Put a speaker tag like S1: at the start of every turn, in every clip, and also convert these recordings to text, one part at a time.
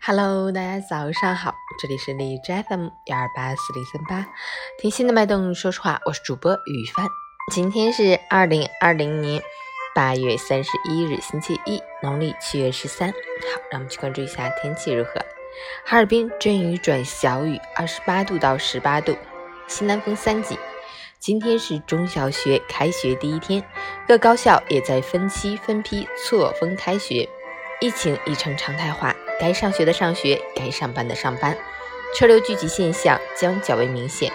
S1: Hello，大家早上好，这里是荔枝 FM 幺二八四零三八，听心的脉动，说实话，我是主播雨帆。今天是二零二零年八月三十一日，星期一，农历七月十三。好，让我们去关注一下天气如何。哈尔滨阵雨转小雨，二十八度到十八度，西南风三级。今天是中小学开学第一天，各高校也在分期分批错峰开学，疫情已成常态化，该上学的上学，该上班的上班，车流聚集现象将较为明显，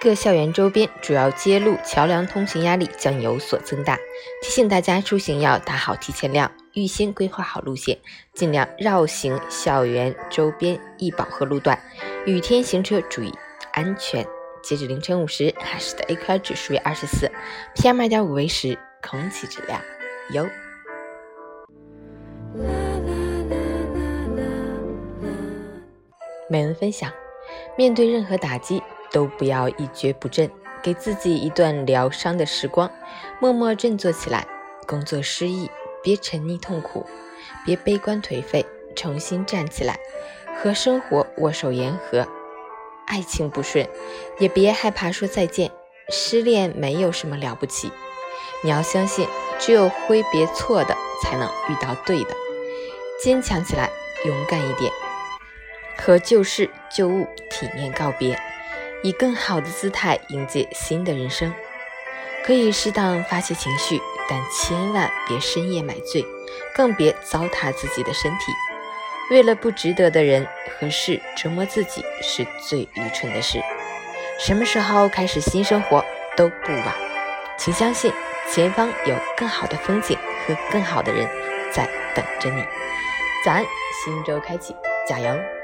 S1: 各校园周边主要街路桥梁通行压力将有所增大，提醒大家出行要打好提前量，预先规划好路线，尽量绕行校园周边易饱和路段，雨天行车注意安全。截止凌晨五时，哈市的 AQI 指数为二十四，PM 二点五为十，空气质量优。美文分享：面对任何打击，都不要一蹶不振，给自己一段疗伤的时光，默默振作起来。工作失意，别沉溺痛苦，别悲观颓废，重新站起来，和生活握手言和。爱情不顺，也别害怕说再见。失恋没有什么了不起，你要相信，只有挥别错的，才能遇到对的。坚强起来，勇敢一点，和旧事旧物体面告别，以更好的姿态迎接新的人生。可以适当发泄情绪，但千万别深夜买醉，更别糟蹋自己的身体。为了不值得的人和事折磨自己是最愚蠢的事。什么时候开始新生活都不晚，请相信前方有更好的风景和更好的人在等着你。早安，新周开启，加油！